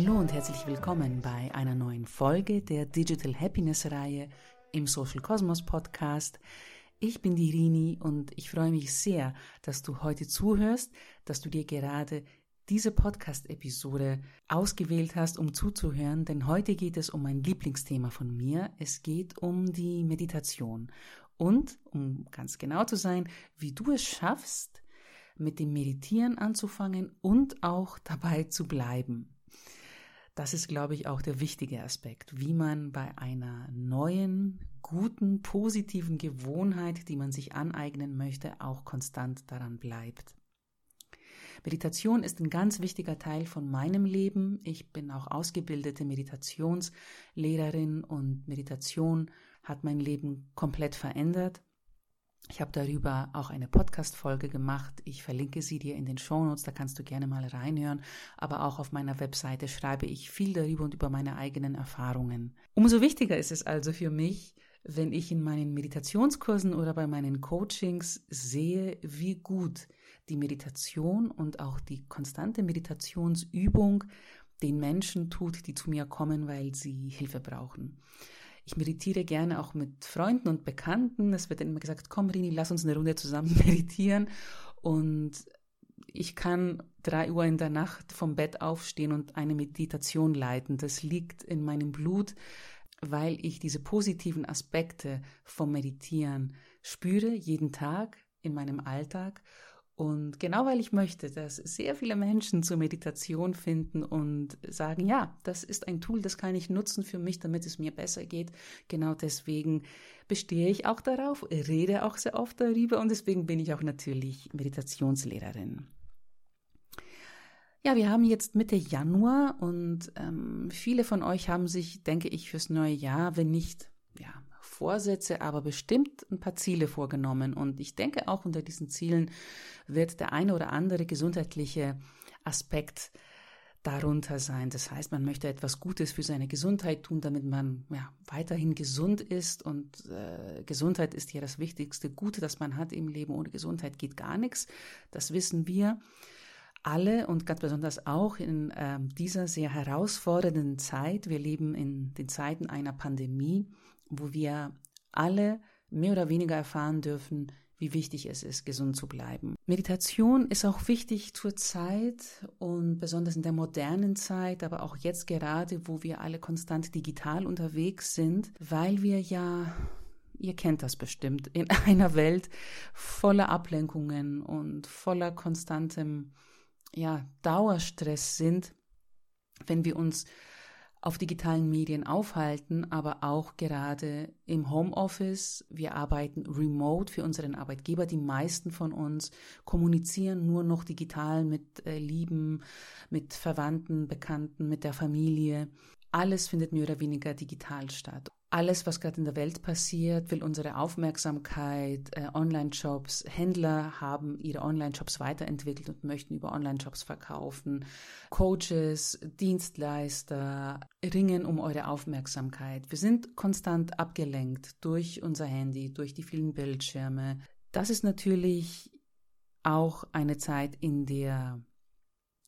Hallo und herzlich willkommen bei einer neuen Folge der Digital Happiness Reihe im Social Cosmos Podcast. Ich bin die Rini und ich freue mich sehr, dass du heute zuhörst, dass du dir gerade diese Podcast-Episode ausgewählt hast, um zuzuhören, denn heute geht es um mein Lieblingsthema von mir. Es geht um die Meditation und, um ganz genau zu sein, wie du es schaffst, mit dem Meditieren anzufangen und auch dabei zu bleiben. Das ist, glaube ich, auch der wichtige Aspekt, wie man bei einer neuen, guten, positiven Gewohnheit, die man sich aneignen möchte, auch konstant daran bleibt. Meditation ist ein ganz wichtiger Teil von meinem Leben. Ich bin auch ausgebildete Meditationslehrerin und Meditation hat mein Leben komplett verändert. Ich habe darüber auch eine Podcast-Folge gemacht. Ich verlinke sie dir in den Shownotes, da kannst du gerne mal reinhören. Aber auch auf meiner Webseite schreibe ich viel darüber und über meine eigenen Erfahrungen. Umso wichtiger ist es also für mich, wenn ich in meinen Meditationskursen oder bei meinen Coachings sehe, wie gut die Meditation und auch die konstante Meditationsübung den Menschen tut, die zu mir kommen, weil sie Hilfe brauchen. Ich meditiere gerne auch mit Freunden und Bekannten. Es wird dann immer gesagt, komm Rini, lass uns eine Runde zusammen meditieren. Und ich kann drei Uhr in der Nacht vom Bett aufstehen und eine Meditation leiten. Das liegt in meinem Blut, weil ich diese positiven Aspekte vom Meditieren spüre, jeden Tag in meinem Alltag und genau weil ich möchte, dass sehr viele Menschen zur Meditation finden und sagen, ja, das ist ein Tool, das kann ich nutzen für mich, damit es mir besser geht. Genau deswegen bestehe ich auch darauf, rede auch sehr oft darüber und deswegen bin ich auch natürlich Meditationslehrerin. Ja, wir haben jetzt Mitte Januar und ähm, viele von euch haben sich, denke ich, fürs neue Jahr, wenn nicht ja, Vorsätze, aber bestimmt ein paar Ziele vorgenommen. Und ich denke, auch unter diesen Zielen wird der eine oder andere gesundheitliche Aspekt darunter sein. Das heißt, man möchte etwas Gutes für seine Gesundheit tun, damit man ja, weiterhin gesund ist. Und äh, Gesundheit ist ja das wichtigste Gute, das man hat im Leben. Ohne Gesundheit geht gar nichts. Das wissen wir alle und ganz besonders auch in äh, dieser sehr herausfordernden Zeit. Wir leben in den Zeiten einer Pandemie wo wir alle mehr oder weniger erfahren dürfen, wie wichtig es ist, gesund zu bleiben. Meditation ist auch wichtig zur Zeit und besonders in der modernen Zeit, aber auch jetzt gerade, wo wir alle konstant digital unterwegs sind, weil wir ja, ihr kennt das bestimmt, in einer Welt voller Ablenkungen und voller konstantem, ja, Dauerstress sind, wenn wir uns auf digitalen Medien aufhalten, aber auch gerade im Homeoffice. Wir arbeiten remote für unseren Arbeitgeber. Die meisten von uns kommunizieren nur noch digital mit äh, Lieben, mit Verwandten, Bekannten, mit der Familie. Alles findet mehr oder weniger digital statt alles, was gerade in der Welt passiert, will unsere Aufmerksamkeit. Äh, Online-Shops, Händler haben ihre Online-Shops weiterentwickelt und möchten über Online-Shops verkaufen. Coaches, Dienstleister ringen um eure Aufmerksamkeit. Wir sind konstant abgelenkt durch unser Handy, durch die vielen Bildschirme. Das ist natürlich auch eine Zeit, in der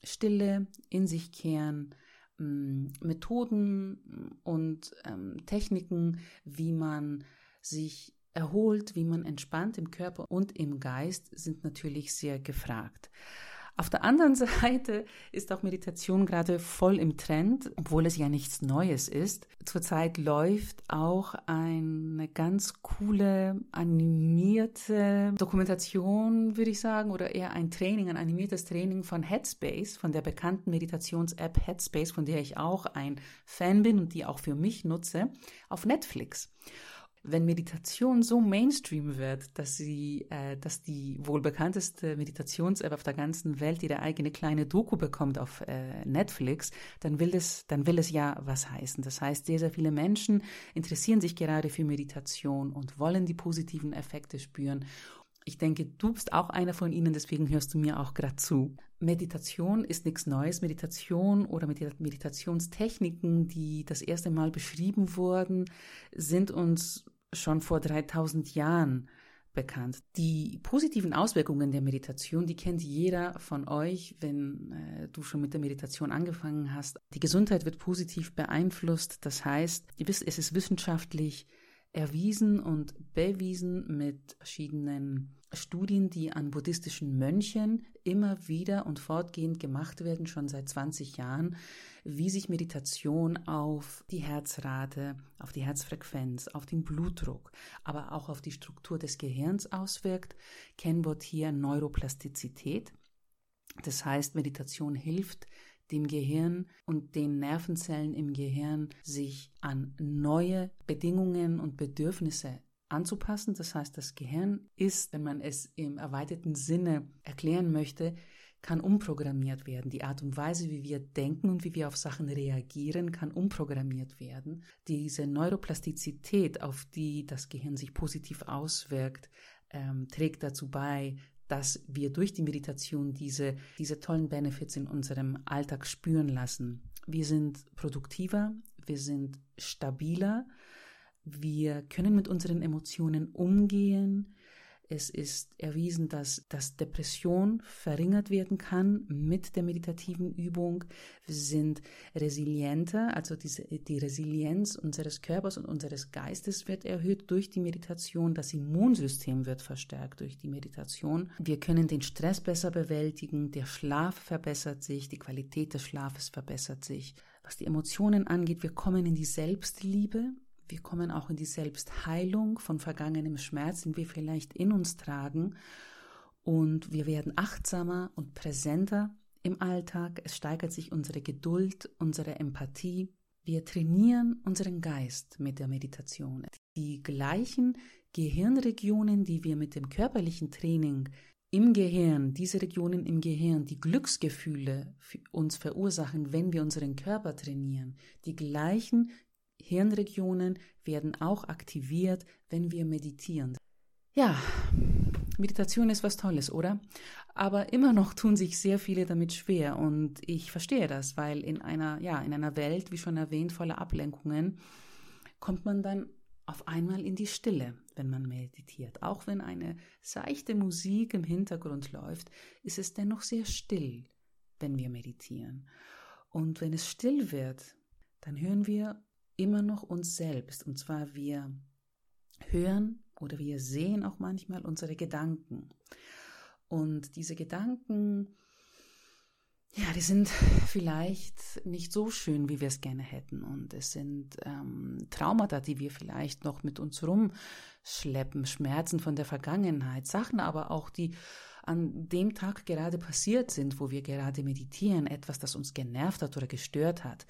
Stille, in sich kehren, Methoden und ähm, Techniken, wie man sich erholt, wie man entspannt im Körper und im Geist, sind natürlich sehr gefragt. Auf der anderen Seite ist auch Meditation gerade voll im Trend, obwohl es ja nichts Neues ist. Zurzeit läuft auch eine ganz coole animierte Dokumentation, würde ich sagen, oder eher ein Training, ein animiertes Training von Headspace, von der bekannten Meditations-App Headspace, von der ich auch ein Fan bin und die auch für mich nutze, auf Netflix wenn Meditation so Mainstream wird, dass sie, äh, dass die wohl bekannteste Meditations-App auf der ganzen Welt ihre eigene kleine Doku bekommt auf äh, Netflix, dann will es, dann will es ja was heißen. Das heißt, sehr, sehr viele Menschen interessieren sich gerade für Meditation und wollen die positiven Effekte spüren. Ich denke, du bist auch einer von ihnen, deswegen hörst du mir auch gerade zu. Meditation ist nichts Neues. Meditation oder Meditationstechniken, die das erste Mal beschrieben wurden, sind uns schon vor 3000 Jahren bekannt. Die positiven Auswirkungen der Meditation, die kennt jeder von euch, wenn äh, du schon mit der Meditation angefangen hast. Die Gesundheit wird positiv beeinflusst. Das heißt, es ist wissenschaftlich erwiesen und bewiesen mit verschiedenen Studien, die an buddhistischen Mönchen immer wieder und fortgehend gemacht werden, schon seit 20 Jahren, wie sich Meditation auf die Herzrate, auf die Herzfrequenz, auf den Blutdruck, aber auch auf die Struktur des Gehirns auswirkt. Kennwort hier Neuroplastizität. Das heißt, Meditation hilft dem Gehirn und den Nervenzellen im Gehirn sich an neue Bedingungen und Bedürfnisse anzupassen. Das heißt, das Gehirn ist, wenn man es im erweiterten Sinne erklären möchte, kann umprogrammiert werden. Die Art und Weise, wie wir denken und wie wir auf Sachen reagieren, kann umprogrammiert werden. Diese Neuroplastizität, auf die das Gehirn sich positiv auswirkt, ähm, trägt dazu bei, dass wir durch die Meditation diese, diese tollen Benefits in unserem Alltag spüren lassen. Wir sind produktiver, wir sind stabiler, wir können mit unseren Emotionen umgehen, es ist erwiesen, dass, dass Depression verringert werden kann mit der meditativen Übung. Wir sind resilienter, also diese, die Resilienz unseres Körpers und unseres Geistes wird erhöht durch die Meditation. Das Immunsystem wird verstärkt durch die Meditation. Wir können den Stress besser bewältigen. Der Schlaf verbessert sich. Die Qualität des Schlafes verbessert sich. Was die Emotionen angeht, wir kommen in die Selbstliebe. Wir kommen auch in die Selbstheilung von vergangenem Schmerz, den wir vielleicht in uns tragen. Und wir werden achtsamer und präsenter im Alltag. Es steigert sich unsere Geduld, unsere Empathie. Wir trainieren unseren Geist mit der Meditation. Die gleichen Gehirnregionen, die wir mit dem körperlichen Training im Gehirn, diese Regionen im Gehirn, die Glücksgefühle uns verursachen, wenn wir unseren Körper trainieren, die gleichen Hirnregionen werden auch aktiviert, wenn wir meditieren. Ja, Meditation ist was Tolles, oder? Aber immer noch tun sich sehr viele damit schwer und ich verstehe das, weil in einer, ja, in einer Welt, wie schon erwähnt, voller Ablenkungen, kommt man dann auf einmal in die Stille, wenn man meditiert. Auch wenn eine seichte Musik im Hintergrund läuft, ist es dennoch sehr still, wenn wir meditieren. Und wenn es still wird, dann hören wir immer noch uns selbst. Und zwar wir hören oder wir sehen auch manchmal unsere Gedanken. Und diese Gedanken, ja, die sind vielleicht nicht so schön, wie wir es gerne hätten. Und es sind ähm, Traumata, die wir vielleicht noch mit uns rumschleppen, Schmerzen von der Vergangenheit, Sachen aber auch, die an dem Tag gerade passiert sind, wo wir gerade meditieren, etwas, das uns genervt hat oder gestört hat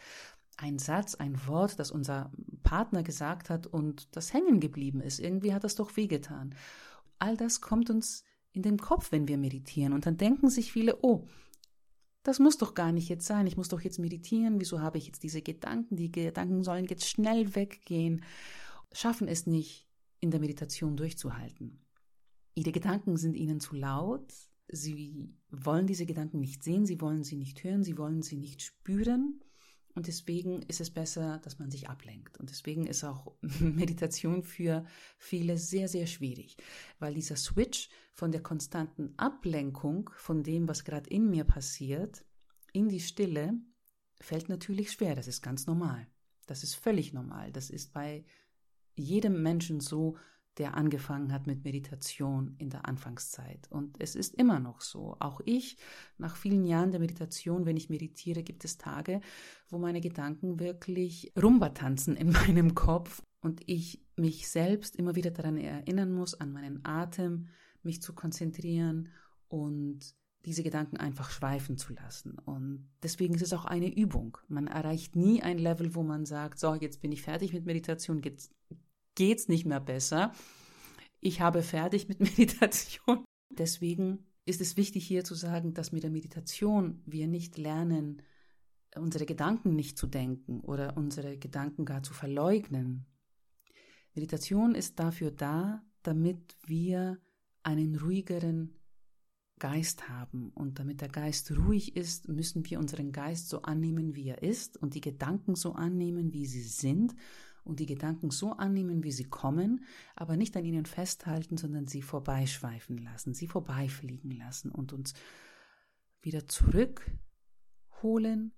ein Satz, ein Wort, das unser Partner gesagt hat und das hängen geblieben ist. Irgendwie hat das doch wehgetan. All das kommt uns in den Kopf, wenn wir meditieren. Und dann denken sich viele, oh, das muss doch gar nicht jetzt sein. Ich muss doch jetzt meditieren. Wieso habe ich jetzt diese Gedanken? Die Gedanken sollen jetzt schnell weggehen. Schaffen es nicht, in der Meditation durchzuhalten. Ihre Gedanken sind ihnen zu laut. Sie wollen diese Gedanken nicht sehen. Sie wollen sie nicht hören. Sie wollen sie nicht spüren. Und deswegen ist es besser, dass man sich ablenkt. Und deswegen ist auch Meditation für viele sehr, sehr schwierig, weil dieser Switch von der konstanten Ablenkung von dem, was gerade in mir passiert, in die Stille, fällt natürlich schwer. Das ist ganz normal. Das ist völlig normal. Das ist bei jedem Menschen so, der angefangen hat mit Meditation in der Anfangszeit. Und es ist immer noch so. Auch ich, nach vielen Jahren der Meditation, wenn ich meditiere, gibt es Tage, wo meine Gedanken wirklich Rumba tanzen in meinem Kopf und ich mich selbst immer wieder daran erinnern muss, an meinen Atem, mich zu konzentrieren und diese Gedanken einfach schweifen zu lassen. Und deswegen ist es auch eine Übung. Man erreicht nie ein Level, wo man sagt, so, jetzt bin ich fertig mit Meditation, jetzt geht's nicht mehr besser. Ich habe fertig mit Meditation. Deswegen ist es wichtig hier zu sagen, dass mit der Meditation wir nicht lernen, unsere Gedanken nicht zu denken oder unsere Gedanken gar zu verleugnen. Meditation ist dafür da, damit wir einen ruhigeren Geist haben. Und damit der Geist ruhig ist, müssen wir unseren Geist so annehmen, wie er ist und die Gedanken so annehmen, wie sie sind und die Gedanken so annehmen, wie sie kommen, aber nicht an ihnen festhalten, sondern sie vorbeischweifen lassen, sie vorbeifliegen lassen und uns wieder zurückholen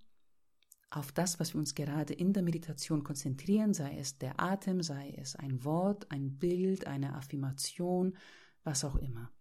auf das, was wir uns gerade in der Meditation konzentrieren, sei es der Atem, sei es ein Wort, ein Bild, eine Affirmation, was auch immer.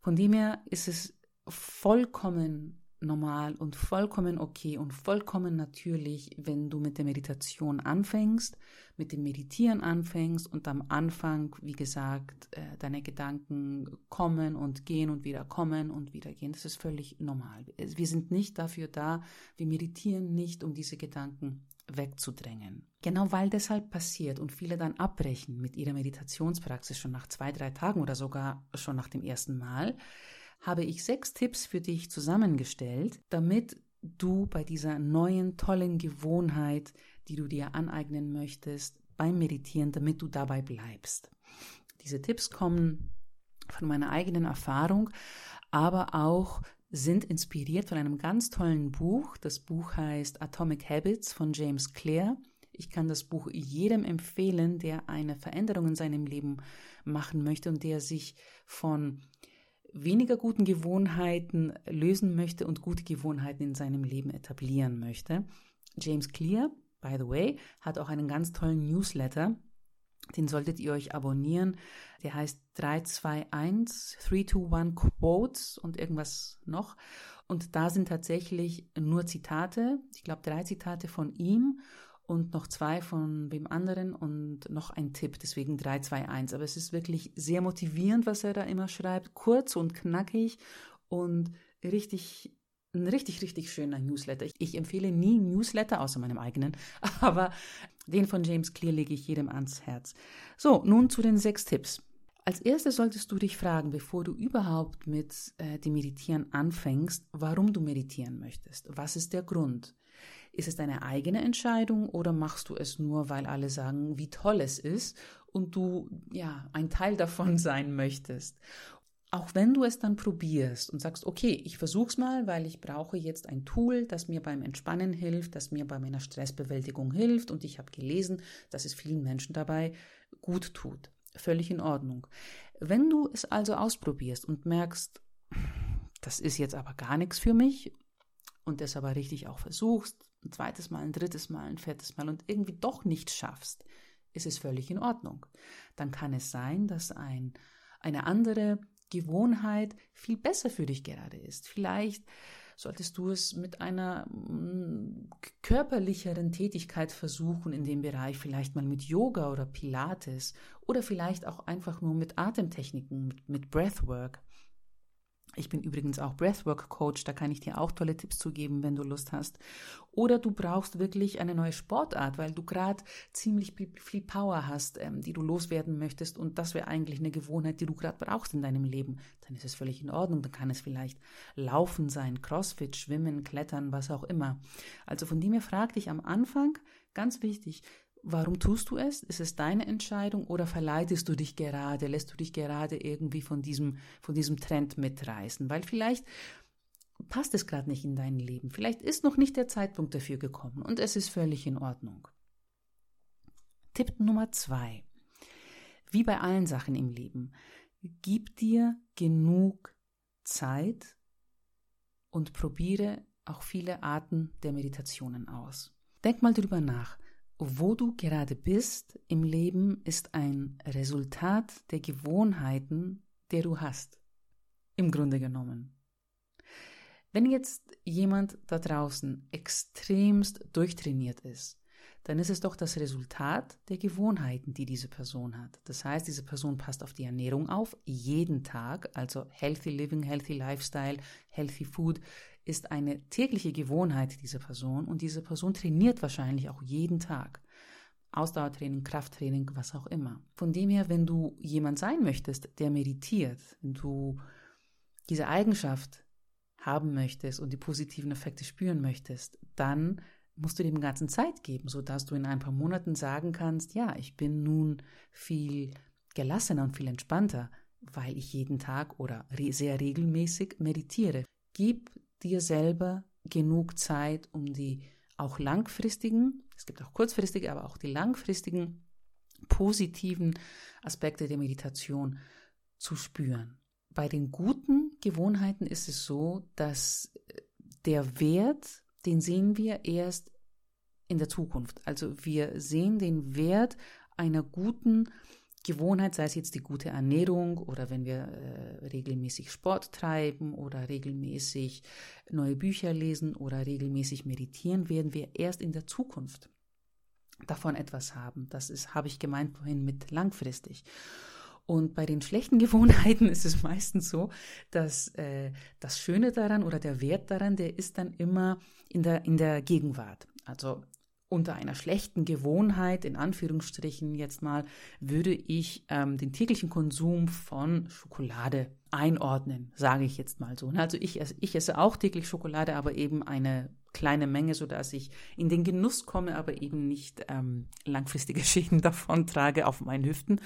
Von dem her ist es vollkommen normal und vollkommen okay und vollkommen natürlich, wenn du mit der Meditation anfängst, mit dem Meditieren anfängst und am Anfang, wie gesagt, äh, deine Gedanken kommen und gehen und wieder kommen und wieder gehen. Das ist völlig normal. Wir sind nicht dafür da, wir meditieren nicht, um diese Gedanken wegzudrängen. Genau weil deshalb passiert und viele dann abbrechen mit ihrer Meditationspraxis schon nach zwei, drei Tagen oder sogar schon nach dem ersten Mal, habe ich sechs Tipps für dich zusammengestellt, damit du bei dieser neuen, tollen Gewohnheit, die du dir aneignen möchtest, beim Meditieren, damit du dabei bleibst. Diese Tipps kommen von meiner eigenen Erfahrung, aber auch sind inspiriert von einem ganz tollen Buch. Das Buch heißt Atomic Habits von James Clear. Ich kann das Buch jedem empfehlen, der eine Veränderung in seinem Leben machen möchte und der sich von weniger guten Gewohnheiten lösen möchte und gute Gewohnheiten in seinem Leben etablieren möchte. James Clear, by the way, hat auch einen ganz tollen Newsletter. Den solltet ihr euch abonnieren. Der heißt 321 321 Quotes und irgendwas noch. Und da sind tatsächlich nur Zitate, ich glaube drei Zitate von ihm und noch zwei von wem anderen und noch ein Tipp, deswegen 3, 2, 1. Aber es ist wirklich sehr motivierend, was er da immer schreibt, kurz und knackig und richtig ein richtig, richtig schöner Newsletter. Ich empfehle nie Newsletter, außer meinem eigenen, aber den von James Clear lege ich jedem ans Herz. So, nun zu den sechs Tipps. Als erstes solltest du dich fragen, bevor du überhaupt mit äh, dem Meditieren anfängst, warum du meditieren möchtest. Was ist der Grund? Ist es deine eigene Entscheidung oder machst du es nur, weil alle sagen, wie toll es ist und du ja ein Teil davon sein möchtest? Auch wenn du es dann probierst und sagst, okay, ich versuch's mal, weil ich brauche jetzt ein Tool, das mir beim Entspannen hilft, das mir bei meiner Stressbewältigung hilft und ich habe gelesen, dass es vielen Menschen dabei gut tut. Völlig in Ordnung. Wenn du es also ausprobierst und merkst, das ist jetzt aber gar nichts für mich und es aber richtig auch versuchst, ein zweites Mal, ein drittes Mal, ein viertes Mal und irgendwie doch nicht schaffst, ist es völlig in Ordnung. Dann kann es sein, dass ein, eine andere Gewohnheit viel besser für dich gerade ist. Vielleicht solltest du es mit einer mm, körperlicheren Tätigkeit versuchen in dem Bereich, vielleicht mal mit Yoga oder Pilates oder vielleicht auch einfach nur mit Atemtechniken, mit, mit Breathwork. Ich bin übrigens auch Breathwork Coach, da kann ich dir auch tolle Tipps zu geben, wenn du Lust hast. Oder du brauchst wirklich eine neue Sportart, weil du gerade ziemlich viel Power hast, ähm, die du loswerden möchtest und das wäre eigentlich eine Gewohnheit, die du gerade brauchst in deinem Leben. Dann ist es völlig in Ordnung. Dann kann es vielleicht Laufen sein, Crossfit, Schwimmen, Klettern, was auch immer. Also von dem her frag dich am Anfang, ganz wichtig, Warum tust du es? Ist es deine Entscheidung oder verleitest du dich gerade, lässt du dich gerade irgendwie von diesem, von diesem Trend mitreißen? Weil vielleicht passt es gerade nicht in dein Leben. Vielleicht ist noch nicht der Zeitpunkt dafür gekommen und es ist völlig in Ordnung. Tipp Nummer zwei. Wie bei allen Sachen im Leben, gib dir genug Zeit und probiere auch viele Arten der Meditationen aus. Denk mal drüber nach wo du gerade bist im Leben ist ein Resultat der Gewohnheiten, der du hast. Im Grunde genommen. Wenn jetzt jemand da draußen extremst durchtrainiert ist, dann ist es doch das Resultat der Gewohnheiten, die diese Person hat. Das heißt, diese Person passt auf die Ernährung auf, jeden Tag, also Healthy Living, Healthy Lifestyle, Healthy Food ist eine tägliche Gewohnheit dieser Person und diese Person trainiert wahrscheinlich auch jeden Tag. Ausdauertraining, Krafttraining, was auch immer. Von dem her, wenn du jemand sein möchtest, der meditiert, wenn du diese Eigenschaft haben möchtest und die positiven Effekte spüren möchtest, dann musst du dem Ganzen Zeit geben, sodass du in ein paar Monaten sagen kannst, ja, ich bin nun viel gelassener und viel entspannter, weil ich jeden Tag oder sehr regelmäßig meditiere. Gib dir selber genug Zeit, um die auch langfristigen, es gibt auch kurzfristige, aber auch die langfristigen positiven Aspekte der Meditation zu spüren. Bei den guten Gewohnheiten ist es so, dass der Wert, den sehen wir erst in der Zukunft. Also wir sehen den Wert einer guten Gewohnheit, sei es jetzt die gute Ernährung oder wenn wir äh, regelmäßig Sport treiben oder regelmäßig neue Bücher lesen oder regelmäßig meditieren, werden wir erst in der Zukunft davon etwas haben. Das ist, habe ich gemeint vorhin mit langfristig. Und bei den schlechten Gewohnheiten ist es meistens so, dass äh, das Schöne daran oder der Wert daran, der ist dann immer in der, in der Gegenwart. Also unter einer schlechten Gewohnheit, in Anführungsstrichen jetzt mal, würde ich ähm, den täglichen Konsum von Schokolade einordnen, sage ich jetzt mal so. Also ich, ich esse auch täglich Schokolade, aber eben eine kleine Menge, so dass ich in den Genuss komme, aber eben nicht ähm, langfristige Schäden davon trage auf meinen Hüften.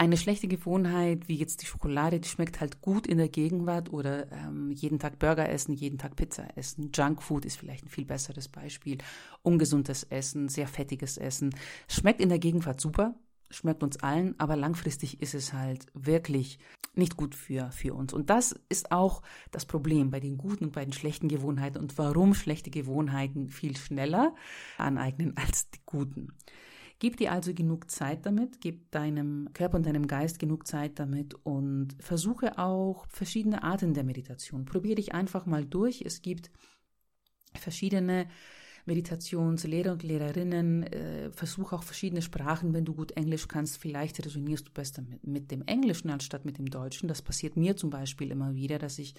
Eine schlechte Gewohnheit, wie jetzt die Schokolade, die schmeckt halt gut in der Gegenwart oder ähm, jeden Tag Burger essen, jeden Tag Pizza essen. Junkfood ist vielleicht ein viel besseres Beispiel. Ungesundes Essen, sehr fettiges Essen. Schmeckt in der Gegenwart super, schmeckt uns allen, aber langfristig ist es halt wirklich nicht gut für, für uns. Und das ist auch das Problem bei den guten und bei den schlechten Gewohnheiten und warum schlechte Gewohnheiten viel schneller aneignen als die guten. Gib dir also genug Zeit damit, gib deinem Körper und deinem Geist genug Zeit damit und versuche auch verschiedene Arten der Meditation. Probier dich einfach mal durch. Es gibt verschiedene Meditationslehrer und Lehrerinnen, äh, versuch auch verschiedene Sprachen, wenn du gut Englisch kannst, vielleicht resonierst du besser mit, mit dem Englischen anstatt mit dem Deutschen. Das passiert mir zum Beispiel immer wieder, dass ich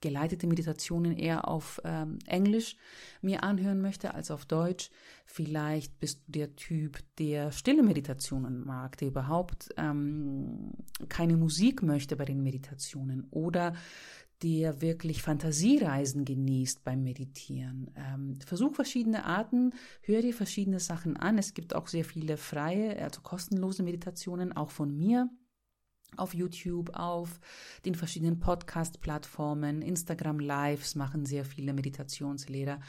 geleitete Meditationen eher auf ähm, Englisch mir anhören möchte als auf Deutsch. Vielleicht bist du der Typ, der stille Meditationen mag, der überhaupt ähm, keine Musik möchte bei den Meditationen oder der wirklich Fantasiereisen genießt beim Meditieren. Ähm, versuch verschiedene Arten, hör dir verschiedene Sachen an. Es gibt auch sehr viele freie, also kostenlose Meditationen, auch von mir auf YouTube, auf den verschiedenen Podcast-Plattformen, Instagram Lives machen sehr viele Meditationslehrer.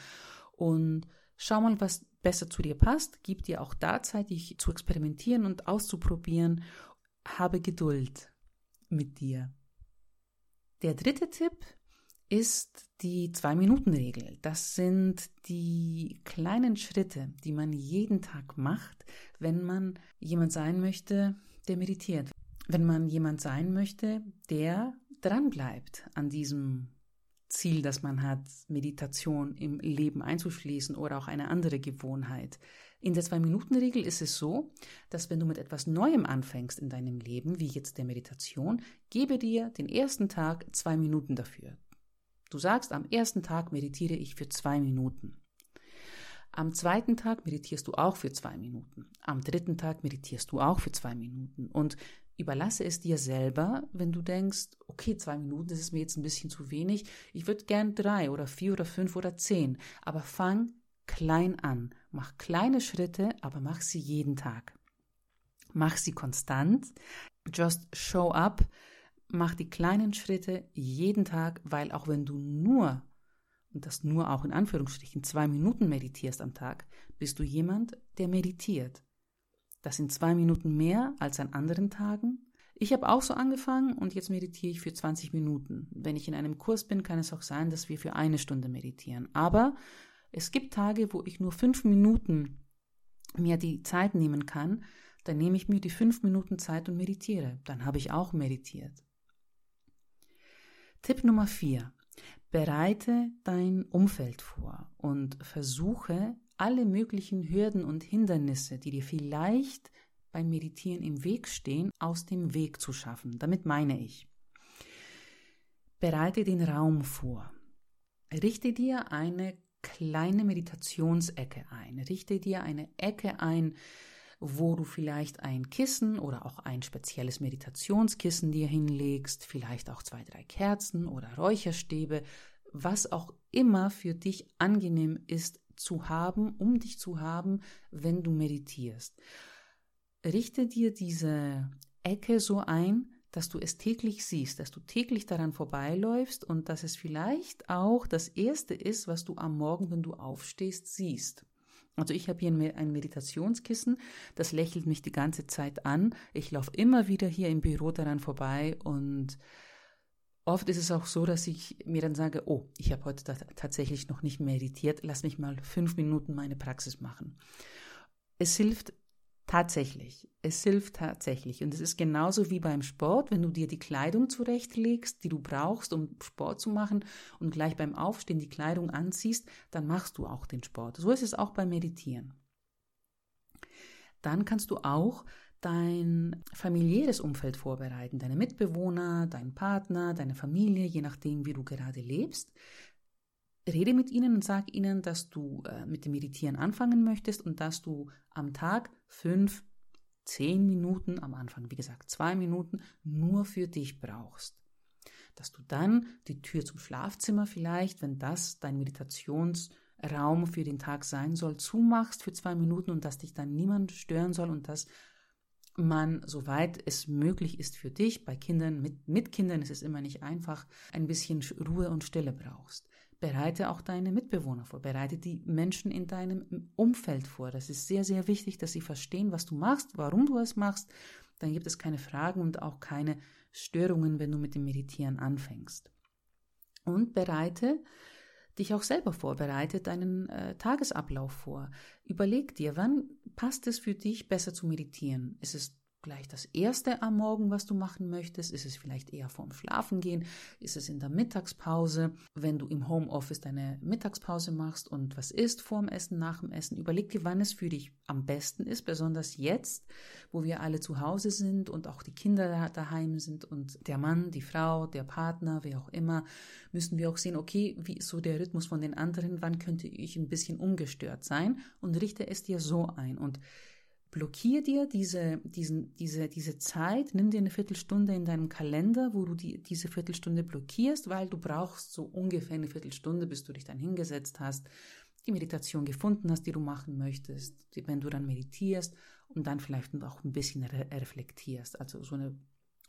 Und schau mal, was besser zu dir passt. Gib dir auch da Zeit, dich zu experimentieren und auszuprobieren. Habe Geduld mit dir. Der dritte Tipp ist die Zwei-Minuten-Regel. Das sind die kleinen Schritte, die man jeden Tag macht, wenn man jemand sein möchte, der meditiert. Wenn man jemand sein möchte, der dranbleibt an diesem Ziel, das man hat, Meditation im Leben einzuschließen oder auch eine andere Gewohnheit. In der Zwei-Minuten-Regel ist es so, dass wenn du mit etwas Neuem anfängst in deinem Leben, wie jetzt der Meditation, gebe dir den ersten Tag zwei Minuten dafür. Du sagst, am ersten Tag meditiere ich für zwei Minuten. Am zweiten Tag meditierst du auch für zwei Minuten. Am dritten Tag meditierst du auch für zwei Minuten. Und überlasse es dir selber, wenn du denkst, okay, zwei Minuten, das ist mir jetzt ein bisschen zu wenig. Ich würde gern drei oder vier oder fünf oder zehn. Aber fang klein an. Mach kleine Schritte, aber mach sie jeden Tag. Mach sie konstant. Just show up. Mach die kleinen Schritte jeden Tag, weil auch wenn du nur, und das nur auch in Anführungsstrichen, zwei Minuten meditierst am Tag, bist du jemand, der meditiert. Das sind zwei Minuten mehr als an anderen Tagen. Ich habe auch so angefangen und jetzt meditiere ich für 20 Minuten. Wenn ich in einem Kurs bin, kann es auch sein, dass wir für eine Stunde meditieren. Aber es gibt Tage, wo ich nur fünf Minuten mir die Zeit nehmen kann, dann nehme ich mir die fünf Minuten Zeit und meditiere. Dann habe ich auch meditiert. Tipp Nummer vier. Bereite dein Umfeld vor und versuche alle möglichen Hürden und Hindernisse, die dir vielleicht beim Meditieren im Weg stehen, aus dem Weg zu schaffen. Damit meine ich. Bereite den Raum vor. Richte dir eine kleine Meditationsecke ein. Richte dir eine Ecke ein, wo du vielleicht ein Kissen oder auch ein spezielles Meditationskissen dir hinlegst, vielleicht auch zwei, drei Kerzen oder Räucherstäbe, was auch immer für dich angenehm ist zu haben, um dich zu haben, wenn du meditierst. Richte dir diese Ecke so ein, dass du es täglich siehst, dass du täglich daran vorbeiläufst und dass es vielleicht auch das Erste ist, was du am Morgen, wenn du aufstehst, siehst. Also ich habe hier ein Meditationskissen, das lächelt mich die ganze Zeit an. Ich laufe immer wieder hier im Büro daran vorbei und oft ist es auch so, dass ich mir dann sage, oh, ich habe heute tatsächlich noch nicht meditiert, lass mich mal fünf Minuten meine Praxis machen. Es hilft Tatsächlich. Es hilft tatsächlich. Und es ist genauso wie beim Sport, wenn du dir die Kleidung zurechtlegst, die du brauchst, um Sport zu machen und gleich beim Aufstehen die Kleidung anziehst, dann machst du auch den Sport. So ist es auch beim Meditieren. Dann kannst du auch dein familiäres Umfeld vorbereiten, deine Mitbewohner, deinen Partner, deine Familie, je nachdem, wie du gerade lebst. Rede mit ihnen und sag ihnen, dass du äh, mit dem Meditieren anfangen möchtest und dass du am Tag fünf, zehn Minuten, am Anfang wie gesagt zwei Minuten, nur für dich brauchst. Dass du dann die Tür zum Schlafzimmer vielleicht, wenn das dein Meditationsraum für den Tag sein soll, zumachst für zwei Minuten und dass dich dann niemand stören soll und dass man, soweit es möglich ist für dich, bei Kindern, mit, mit Kindern ist es immer nicht einfach, ein bisschen Ruhe und Stille brauchst. Bereite auch deine Mitbewohner vor, bereite die Menschen in deinem Umfeld vor. Das ist sehr, sehr wichtig, dass sie verstehen, was du machst, warum du es machst. Dann gibt es keine Fragen und auch keine Störungen, wenn du mit dem Meditieren anfängst. Und bereite dich auch selber vor, bereite deinen äh, Tagesablauf vor. Überleg dir, wann passt es für dich besser zu meditieren? Ist es gleich das erste am Morgen, was du machen möchtest? Ist es vielleicht eher vorm Schlafengehen? Ist es in der Mittagspause? Wenn du im Homeoffice deine Mittagspause machst und was isst vorm Essen, nach dem Essen, überleg dir, wann es für dich am besten ist, besonders jetzt, wo wir alle zu Hause sind und auch die Kinder daheim sind und der Mann, die Frau, der Partner, wer auch immer, müssen wir auch sehen, okay, wie ist so der Rhythmus von den anderen? Wann könnte ich ein bisschen ungestört sein? Und richte es dir so ein und blockier dir diese, diesen, diese, diese Zeit, nimm dir eine Viertelstunde in deinem Kalender, wo du die, diese Viertelstunde blockierst, weil du brauchst so ungefähr eine Viertelstunde, bis du dich dann hingesetzt hast, die Meditation gefunden hast, die du machen möchtest, wenn du dann meditierst und dann vielleicht auch ein bisschen re reflektierst. Also so eine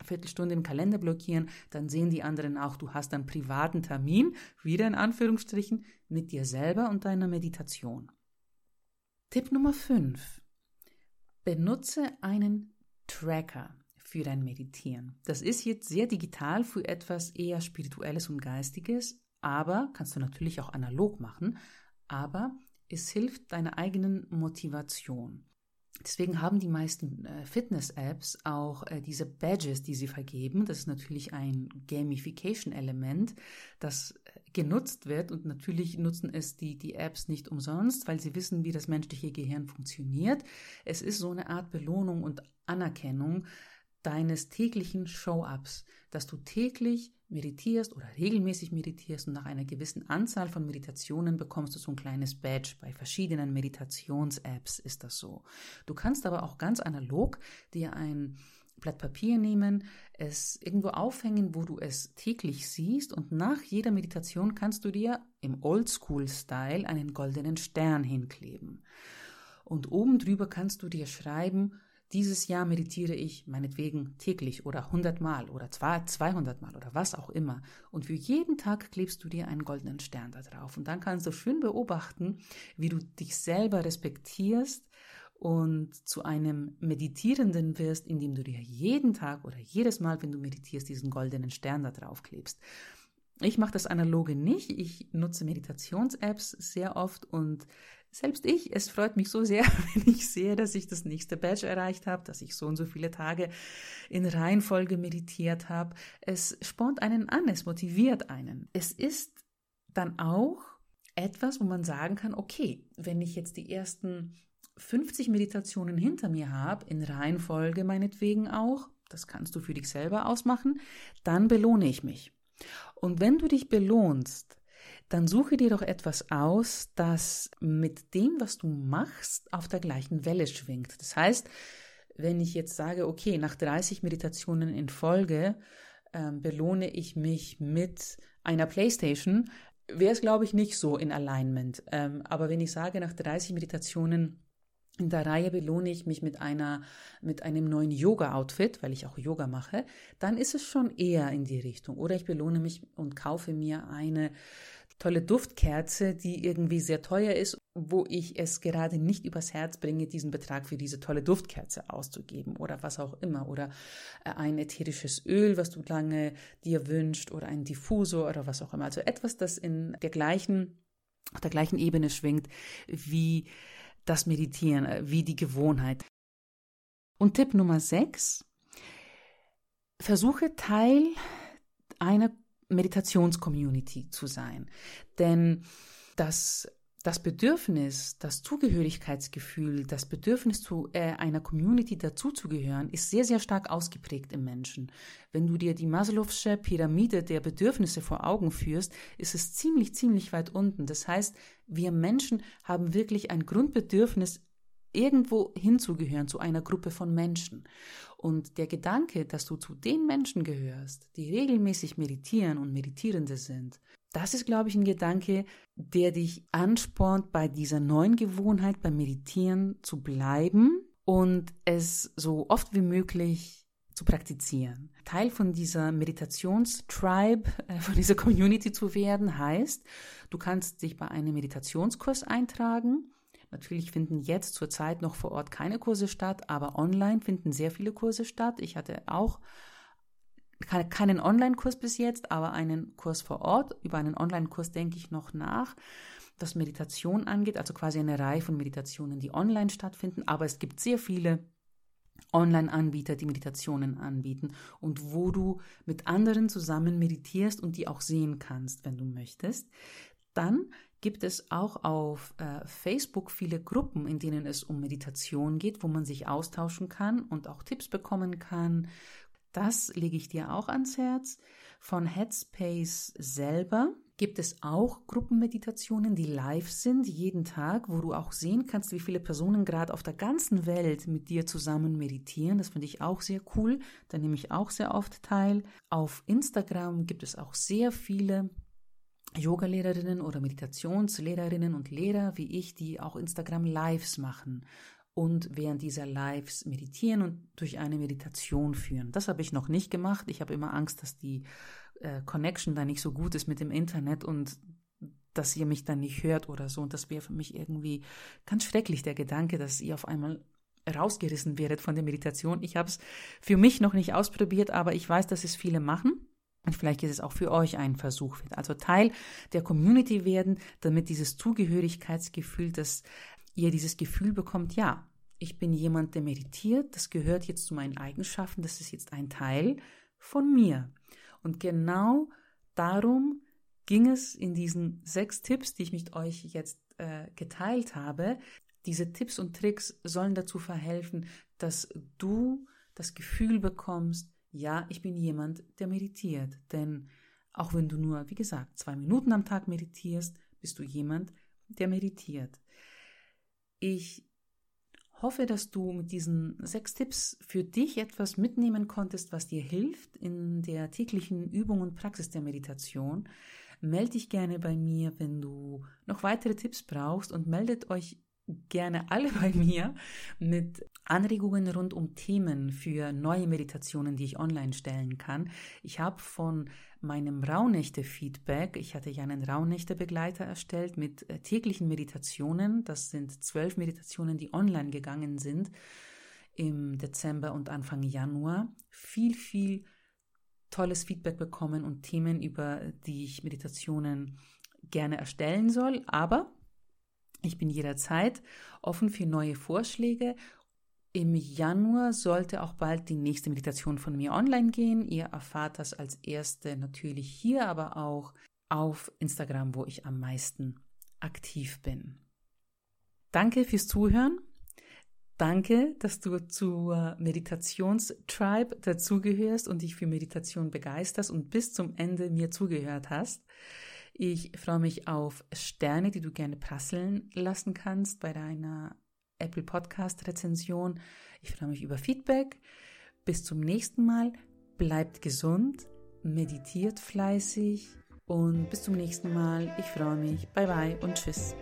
Viertelstunde im Kalender blockieren, dann sehen die anderen auch, du hast einen privaten Termin, wieder in Anführungsstrichen, mit dir selber und deiner Meditation. Tipp Nummer 5. Benutze einen Tracker für dein Meditieren. Das ist jetzt sehr digital für etwas eher Spirituelles und Geistiges, aber kannst du natürlich auch analog machen, aber es hilft deiner eigenen Motivation. Deswegen haben die meisten äh, Fitness-Apps auch äh, diese Badges, die sie vergeben. Das ist natürlich ein Gamification-Element, das genutzt wird. Und natürlich nutzen es die, die Apps nicht umsonst, weil sie wissen, wie das menschliche Gehirn funktioniert. Es ist so eine Art Belohnung und Anerkennung deines täglichen Show-ups, dass du täglich meditierst oder regelmäßig meditierst und nach einer gewissen Anzahl von Meditationen bekommst du so ein kleines Badge. Bei verschiedenen Meditations-Apps ist das so. Du kannst aber auch ganz analog dir ein Blatt Papier nehmen, es irgendwo aufhängen, wo du es täglich siehst und nach jeder Meditation kannst du dir im Oldschool-Style einen goldenen Stern hinkleben. Und oben drüber kannst du dir schreiben, dieses Jahr meditiere ich meinetwegen täglich oder 100 Mal oder 200 Mal oder was auch immer. Und für jeden Tag klebst du dir einen goldenen Stern da drauf. Und dann kannst du schön beobachten, wie du dich selber respektierst und zu einem Meditierenden wirst, indem du dir jeden Tag oder jedes Mal, wenn du meditierst, diesen goldenen Stern da drauf klebst. Ich mache das analoge nicht. Ich nutze Meditations-Apps sehr oft und selbst ich, es freut mich so sehr, wenn ich sehe, dass ich das nächste Badge erreicht habe, dass ich so und so viele Tage in Reihenfolge meditiert habe. Es spornt einen an, es motiviert einen. Es ist dann auch etwas, wo man sagen kann, okay, wenn ich jetzt die ersten 50 Meditationen hinter mir habe, in Reihenfolge meinetwegen auch, das kannst du für dich selber ausmachen, dann belohne ich mich. Und wenn du dich belohnst, dann suche dir doch etwas aus, das mit dem, was du machst, auf der gleichen Welle schwingt. Das heißt, wenn ich jetzt sage, okay, nach 30 Meditationen in Folge ähm, belohne ich mich mit einer Playstation, wäre es, glaube ich, nicht so in Alignment. Ähm, aber wenn ich sage, nach 30 Meditationen in der Reihe belohne ich mich mit einer, mit einem neuen Yoga-Outfit, weil ich auch Yoga mache, dann ist es schon eher in die Richtung. Oder ich belohne mich und kaufe mir eine tolle Duftkerze, die irgendwie sehr teuer ist, wo ich es gerade nicht übers Herz bringe, diesen Betrag für diese tolle Duftkerze auszugeben oder was auch immer. Oder äh, ein ätherisches Öl, was du lange dir wünscht oder ein Diffusor oder was auch immer. Also etwas, das in der gleichen, auf der gleichen Ebene schwingt wie das Meditieren, äh, wie die Gewohnheit. Und Tipp Nummer 6. Versuche Teil einer Meditationscommunity zu sein. Denn das, das Bedürfnis, das Zugehörigkeitsgefühl, das Bedürfnis zu äh, einer Community dazuzugehören, ist sehr, sehr stark ausgeprägt im Menschen. Wenn du dir die Maslow'sche Pyramide der Bedürfnisse vor Augen führst, ist es ziemlich, ziemlich weit unten. Das heißt, wir Menschen haben wirklich ein Grundbedürfnis, irgendwo hinzugehören, zu einer Gruppe von Menschen. Und der Gedanke, dass du zu den Menschen gehörst, die regelmäßig meditieren und Meditierende sind, das ist, glaube ich, ein Gedanke, der dich anspornt, bei dieser neuen Gewohnheit, beim Meditieren zu bleiben und es so oft wie möglich zu praktizieren. Teil von dieser Meditationstribe, äh, von dieser Community zu werden, heißt, du kannst dich bei einem Meditationskurs eintragen Natürlich finden jetzt zurzeit noch vor Ort keine Kurse statt, aber online finden sehr viele Kurse statt. Ich hatte auch keinen Online-Kurs bis jetzt, aber einen Kurs vor Ort. Über einen Online-Kurs denke ich noch nach, was Meditation angeht, also quasi eine Reihe von Meditationen, die online stattfinden. Aber es gibt sehr viele Online-Anbieter, die Meditationen anbieten und wo du mit anderen zusammen meditierst und die auch sehen kannst, wenn du möchtest. Dann gibt es auch auf äh, Facebook viele Gruppen, in denen es um Meditation geht, wo man sich austauschen kann und auch Tipps bekommen kann. Das lege ich dir auch ans Herz. Von Headspace selber gibt es auch Gruppenmeditationen, die live sind, jeden Tag, wo du auch sehen kannst, wie viele Personen gerade auf der ganzen Welt mit dir zusammen meditieren. Das finde ich auch sehr cool. Da nehme ich auch sehr oft teil. Auf Instagram gibt es auch sehr viele Yoga-Lehrerinnen oder Meditationslehrerinnen und Lehrer wie ich, die auch Instagram Lives machen und während dieser Lives meditieren und durch eine Meditation führen. Das habe ich noch nicht gemacht. Ich habe immer Angst, dass die äh, Connection da nicht so gut ist mit dem Internet und dass ihr mich dann nicht hört oder so. Und das wäre für mich irgendwie ganz schrecklich, der Gedanke, dass ihr auf einmal rausgerissen werdet von der Meditation. Ich habe es für mich noch nicht ausprobiert, aber ich weiß, dass es viele machen. Und vielleicht ist es auch für euch ein Versuch. Also Teil der Community werden, damit dieses Zugehörigkeitsgefühl, dass ihr dieses Gefühl bekommt, ja, ich bin jemand, der meditiert, das gehört jetzt zu meinen Eigenschaften, das ist jetzt ein Teil von mir. Und genau darum ging es in diesen sechs Tipps, die ich mit euch jetzt äh, geteilt habe. Diese Tipps und Tricks sollen dazu verhelfen, dass du das Gefühl bekommst, ja, ich bin jemand, der meditiert. Denn auch wenn du nur, wie gesagt, zwei Minuten am Tag meditierst, bist du jemand, der meditiert. Ich hoffe, dass du mit diesen sechs Tipps für dich etwas mitnehmen konntest, was dir hilft in der täglichen Übung und Praxis der Meditation. Melde dich gerne bei mir, wenn du noch weitere Tipps brauchst und meldet euch gerne alle bei mir mit Anregungen rund um Themen für neue Meditationen, die ich online stellen kann. Ich habe von meinem Rauhnächte-Feedback, ich hatte ja einen Rauhnächte-Begleiter erstellt mit äh, täglichen Meditationen. Das sind zwölf Meditationen, die online gegangen sind im Dezember und Anfang Januar. Viel, viel tolles Feedback bekommen und Themen, über die ich Meditationen gerne erstellen soll. Aber ich bin jederzeit offen für neue Vorschläge. Im Januar sollte auch bald die nächste Meditation von mir online gehen. Ihr erfahrt das als erste natürlich hier, aber auch auf Instagram, wo ich am meisten aktiv bin. Danke fürs Zuhören. Danke, dass du zur Meditationstribe dazugehörst und dich für Meditation begeisterst und bis zum Ende mir zugehört hast. Ich freue mich auf Sterne, die du gerne prasseln lassen kannst bei deiner Apple Podcast Rezension. Ich freue mich über Feedback. Bis zum nächsten Mal. Bleibt gesund, meditiert fleißig und bis zum nächsten Mal. Ich freue mich. Bye bye und tschüss.